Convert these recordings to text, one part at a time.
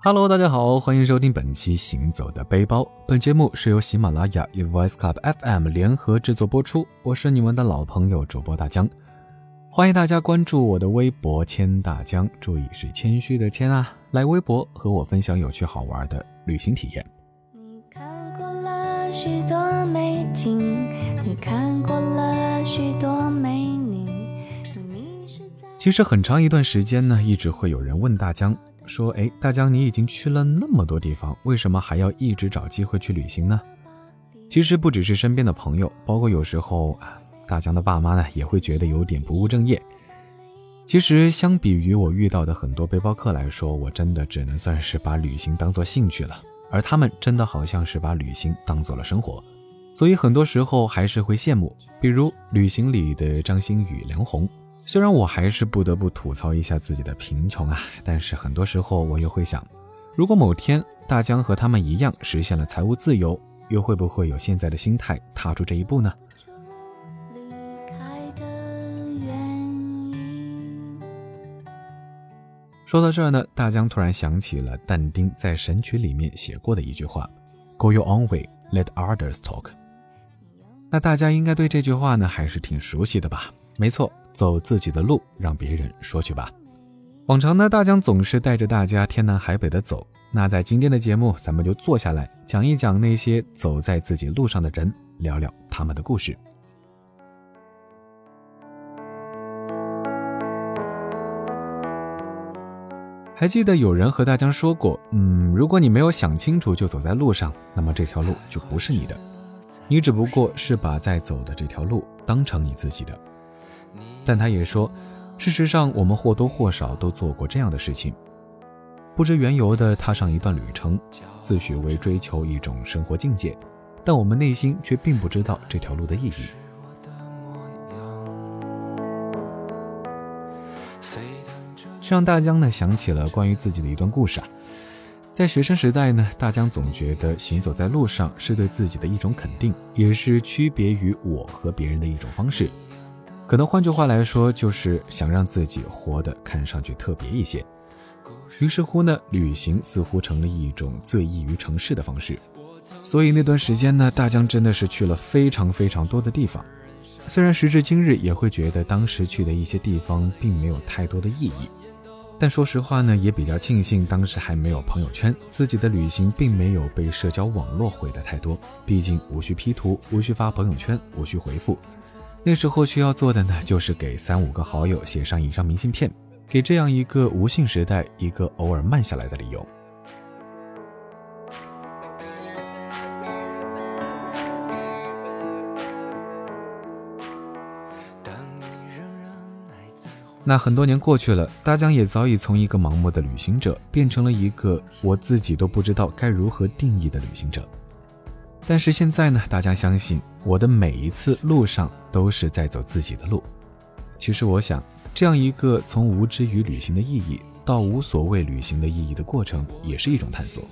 Hello，大家好，欢迎收听本期《行走的背包》。本节目是由喜马拉雅与 Voice Club FM 联合制作播出。我是你们的老朋友主播大江，欢迎大家关注我的微博“谦大江”，注意是谦虚的谦啊，来微博和我分享有趣好玩的旅行体验。你看过了许多美景，你看过了许多美女，其实很长一段时间呢，一直会有人问大江说：“哎，大江，你已经去了那么多地方，为什么还要一直找机会去旅行呢？”其实不只是身边的朋友，包括有时候啊，大江的爸妈呢也会觉得有点不务正业。其实相比于我遇到的很多背包客来说，我真的只能算是把旅行当做兴趣了，而他们真的好像是把旅行当做了生活，所以很多时候还是会羡慕，比如旅行里的张馨予、梁红。虽然我还是不得不吐槽一下自己的贫穷啊，但是很多时候我又会想，如果某天大江和他们一样实现了财务自由，又会不会有现在的心态踏出这一步呢？说到这儿呢，大江突然想起了但丁在《神曲》里面写过的一句话：“Go your own way, let others talk。”那大家应该对这句话呢还是挺熟悉的吧？没错，走自己的路，让别人说去吧。往常呢，大江总是带着大家天南海北的走。那在今天的节目，咱们就坐下来讲一讲那些走在自己路上的人，聊聊他们的故事。还记得有人和大江说过，嗯，如果你没有想清楚就走在路上，那么这条路就不是你的，你只不过是把在走的这条路当成你自己的。但他也说，事实上我们或多或少都做过这样的事情，不知缘由的踏上一段旅程，自诩为追求一种生活境界，但我们内心却并不知道这条路的意义。这让大江呢想起了关于自己的一段故事啊。在学生时代呢，大江总觉得行走在路上是对自己的一种肯定，也是区别于我和别人的一种方式。可能换句话来说，就是想让自己活得看上去特别一些。于是乎呢，旅行似乎成了一种最易于成事的方式。所以那段时间呢，大江真的是去了非常非常多的地方。虽然时至今日也会觉得当时去的一些地方并没有太多的意义，但说实话呢，也比较庆幸当时还没有朋友圈，自己的旅行并没有被社交网络毁得太多。毕竟无需 P 图，无需发朋友圈，无需回复。那时候需要做的呢，就是给三五个好友写上一张明信片，给这样一个无信时代一个偶尔慢下来的理由。那很多年过去了，大江也早已从一个盲目的旅行者，变成了一个我自己都不知道该如何定义的旅行者。但是现在呢，大家相信我的每一次路上都是在走自己的路。其实我想，这样一个从无知与旅行的意义到无所谓旅行的意义的过程，也是一种探索。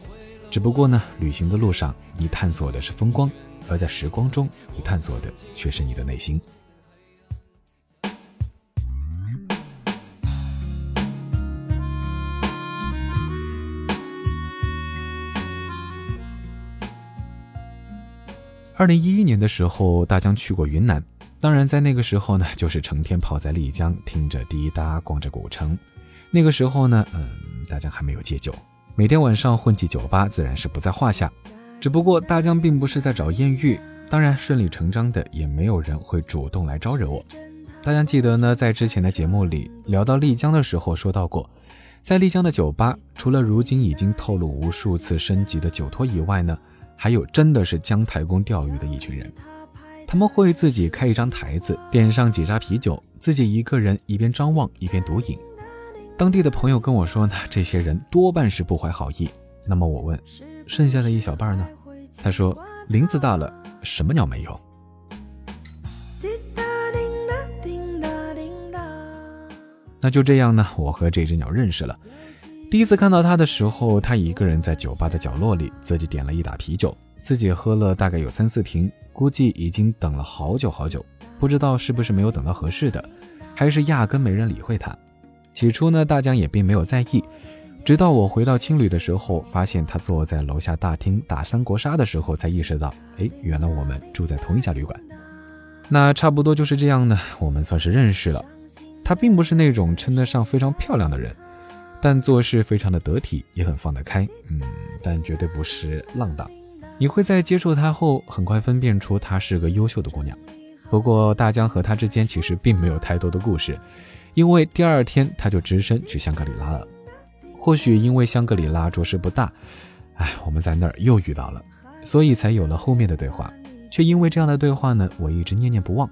只不过呢，旅行的路上你探索的是风光，而在时光中你探索的却是你的内心。二零一一年的时候，大江去过云南。当然，在那个时候呢，就是成天泡在丽江，听着滴答，逛着古城。那个时候呢，嗯，大江还没有戒酒，每天晚上混迹酒吧，自然是不在话下。只不过大江并不是在找艳遇，当然顺理成章的，也没有人会主动来招惹我。大家记得呢，在之前的节目里聊到丽江的时候，说到过，在丽江的酒吧，除了如今已经透露无数次升级的酒托以外呢。还有真的是姜太公钓鱼的一群人，他们会自己开一张台子，点上几扎啤酒，自己一个人一边张望一边独饮。当地的朋友跟我说呢，这些人多半是不怀好意。那么我问，剩下的一小半呢？他说，林子大了，什么鸟没有。那就这样呢，我和这只鸟认识了。第一次看到他的时候，他一个人在酒吧的角落里，自己点了一打啤酒，自己喝了大概有三四瓶，估计已经等了好久好久，不知道是不是没有等到合适的，还是压根没人理会他。起初呢，大江也并没有在意，直到我回到青旅的时候，发现他坐在楼下大厅打三国杀的时候，才意识到，哎，原来我们住在同一家旅馆。那差不多就是这样呢，我们算是认识了。他并不是那种称得上非常漂亮的人，但做事非常的得体，也很放得开。嗯，但绝对不是浪荡。你会在接触他后，很快分辨出她是个优秀的姑娘。不过大江和他之间其实并没有太多的故事，因为第二天他就只身去香格里拉了。或许因为香格里拉着实不大，哎，我们在那儿又遇到了，所以才有了后面的对话。却因为这样的对话呢，我一直念念不忘。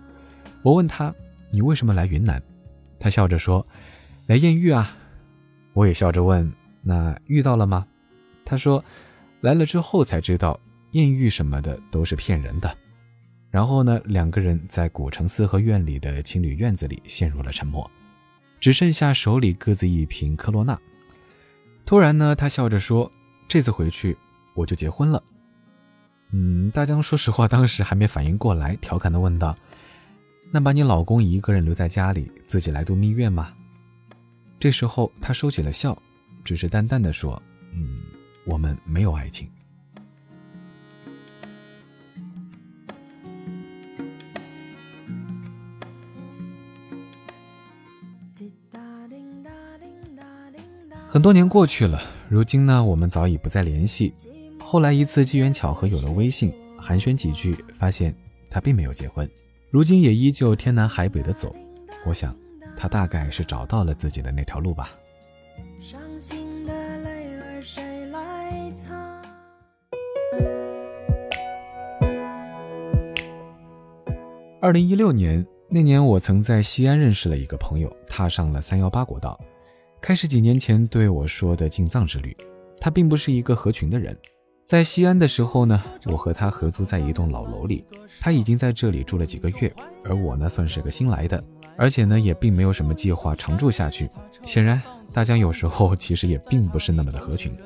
我问他：“你为什么来云南？”他笑着说：“来艳遇啊。”我也笑着问：“那遇到了吗？”他说：“来了之后才知道，艳遇什么的都是骗人的。”然后呢，两个人在古城四合院里的情侣院子里陷入了沉默，只剩下手里各自一瓶科罗娜。突然呢，他笑着说：“这次回去我就结婚了。”嗯，大江说实话，当时还没反应过来，调侃的问道：“那把你老公一个人留在家里，自己来度蜜月吗？”这时候他收起了笑，只是淡淡的说：“嗯，我们没有爱情。”很多年过去了，如今呢，我们早已不再联系。后来一次机缘巧合有了微信，寒暄几句，发现他并没有结婚，如今也依旧天南海北的走。我想，他大概是找到了自己的那条路吧。伤心的泪儿谁来擦二零一六年那年，我曾在西安认识了一个朋友，踏上了三幺八国道。开始几年前对我说的进藏之旅，他并不是一个合群的人。在西安的时候呢，我和他合租在一栋老楼里，他已经在这里住了几个月，而我呢算是个新来的，而且呢也并没有什么计划常住下去。显然，大江有时候其实也并不是那么的合群，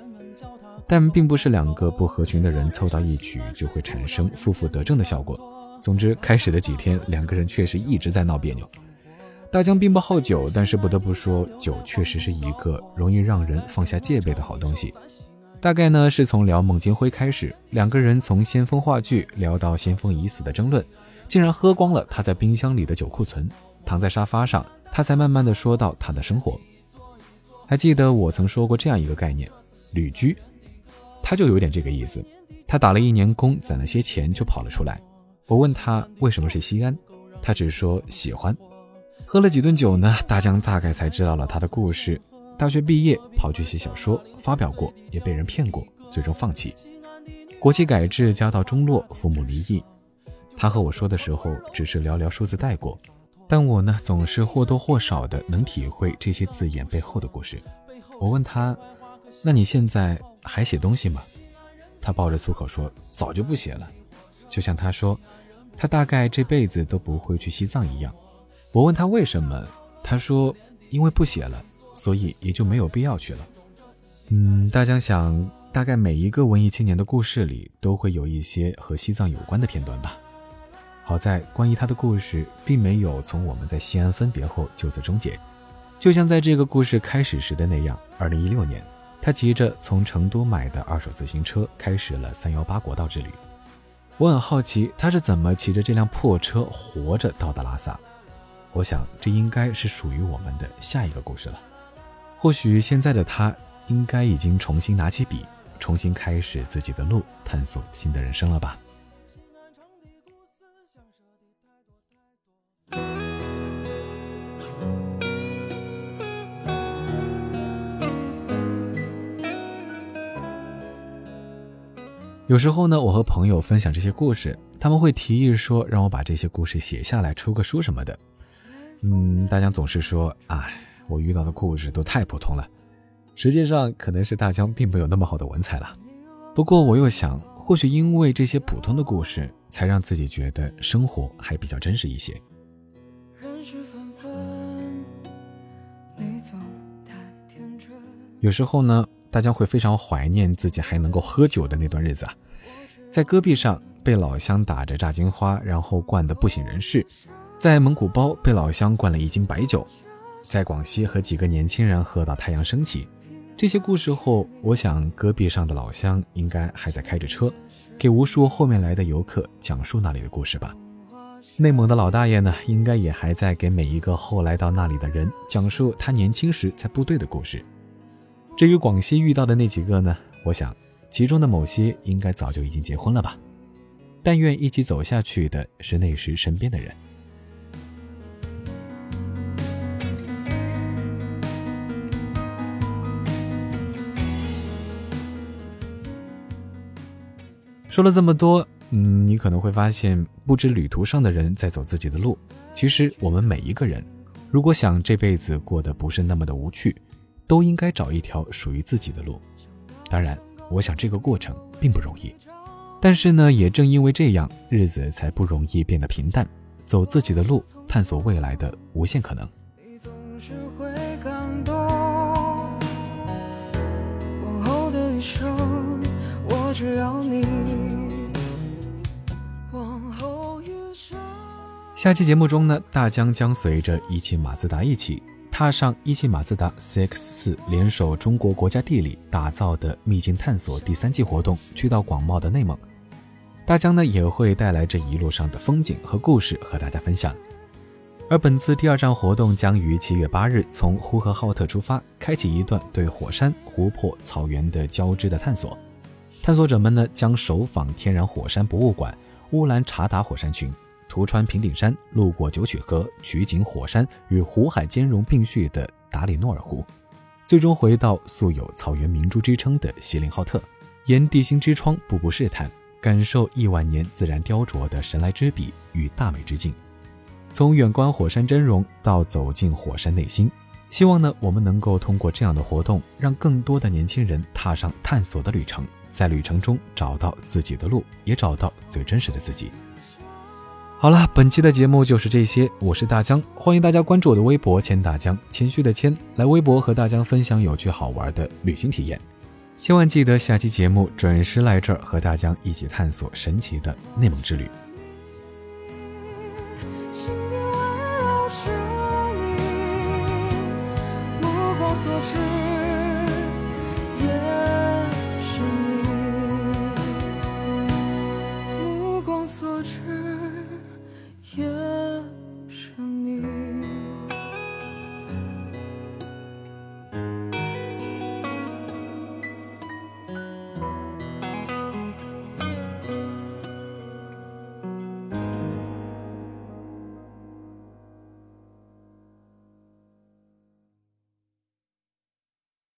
但并不是两个不合群的人凑到一起就会产生负负得正的效果。总之，开始的几天，两个人确实一直在闹别扭。大江并不好酒，但是不得不说，酒确实是一个容易让人放下戒备的好东西。大概呢是从聊孟京辉开始，两个人从先锋话剧聊到先锋已死的争论，竟然喝光了他在冰箱里的酒库存。躺在沙发上，他才慢慢的说到他的生活。还记得我曾说过这样一个概念，旅居，他就有点这个意思。他打了一年工，攒了些钱就跑了出来。我问他为什么是西安，他只说喜欢。喝了几顿酒呢，大江大概才知道了他的故事。大学毕业跑去写小说，发表过，也被人骗过，最终放弃。国企改制，家道中落，父母离异。他和我说的时候，只是寥寥数字带过，但我呢，总是或多或少的能体会这些字眼背后的故事。我问他：“那你现在还写东西吗？”他抱着粗口说：“早就不写了。”就像他说，他大概这辈子都不会去西藏一样。我问他为什么，他说因为不写了，所以也就没有必要去了。嗯，大江想，大概每一个文艺青年的故事里都会有一些和西藏有关的片段吧。好在关于他的故事并没有从我们在西安分别后就此终结，就像在这个故事开始时的那样。二零一六年，他骑着从成都买的二手自行车开始了三幺八国道之旅。我很好奇他是怎么骑着这辆破车活着到达拉萨。我想，这应该是属于我们的下一个故事了。或许现在的他，应该已经重新拿起笔，重新开始自己的路，探索新的人生了吧。有时候呢，我和朋友分享这些故事，他们会提议说，让我把这些故事写下来，出个书什么的。嗯，大家总是说，哎，我遇到的故事都太普通了。实际上，可能是大江并没有那么好的文采了。不过，我又想，或许因为这些普通的故事，才让自己觉得生活还比较真实一些。有时候呢，大家会非常怀念自己还能够喝酒的那段日子啊，在戈壁上被老乡打着炸金花，然后灌得不省人事。在蒙古包被老乡灌了一斤白酒，在广西和几个年轻人喝到太阳升起，这些故事后，我想戈壁上的老乡应该还在开着车，给无数后面来的游客讲述那里的故事吧。内蒙的老大爷呢，应该也还在给每一个后来到那里的人讲述他年轻时在部队的故事。至于广西遇到的那几个呢，我想其中的某些应该早就已经结婚了吧。但愿一起走下去的是那时身边的人。说了这么多，嗯，你可能会发现，不止旅途上的人在走自己的路，其实我们每一个人，如果想这辈子过得不是那么的无趣，都应该找一条属于自己的路。当然，我想这个过程并不容易，但是呢，也正因为这样，日子才不容易变得平淡。走自己的路，探索未来的无限可能。你总是会感动，往后的余生，我只要你。下期节目中呢，大江将随着一汽马自达一起踏上一汽马自达 CX 四联手中国国家地理打造的秘境探索第三季活动，去到广袤的内蒙。大疆呢也会带来这一路上的风景和故事和大家分享。而本次第二站活动将于七月八日从呼和浩特出发，开启一段对火山、湖泊、草原的交织的探索。探索者们呢将首访天然火山博物馆乌兰察达火山群。途穿平顶山，路过九曲河，取景火山与湖海兼容并蓄的达里诺尔湖，最终回到素有“草原明珠”之称的锡林浩特，沿地心之窗步步试探，感受亿万年自然雕琢的神来之笔与大美之境。从远观火山真容到走进火山内心，希望呢，我们能够通过这样的活动，让更多的年轻人踏上探索的旅程，在旅程中找到自己的路，也找到最真实的自己。好了，本期的节目就是这些。我是大江，欢迎大家关注我的微博“千大江”，谦虚的谦，来微博和大江分享有趣好玩的旅行体验。千万记得下期节目准时来这儿，和大江一起探索神奇的内蒙之旅。所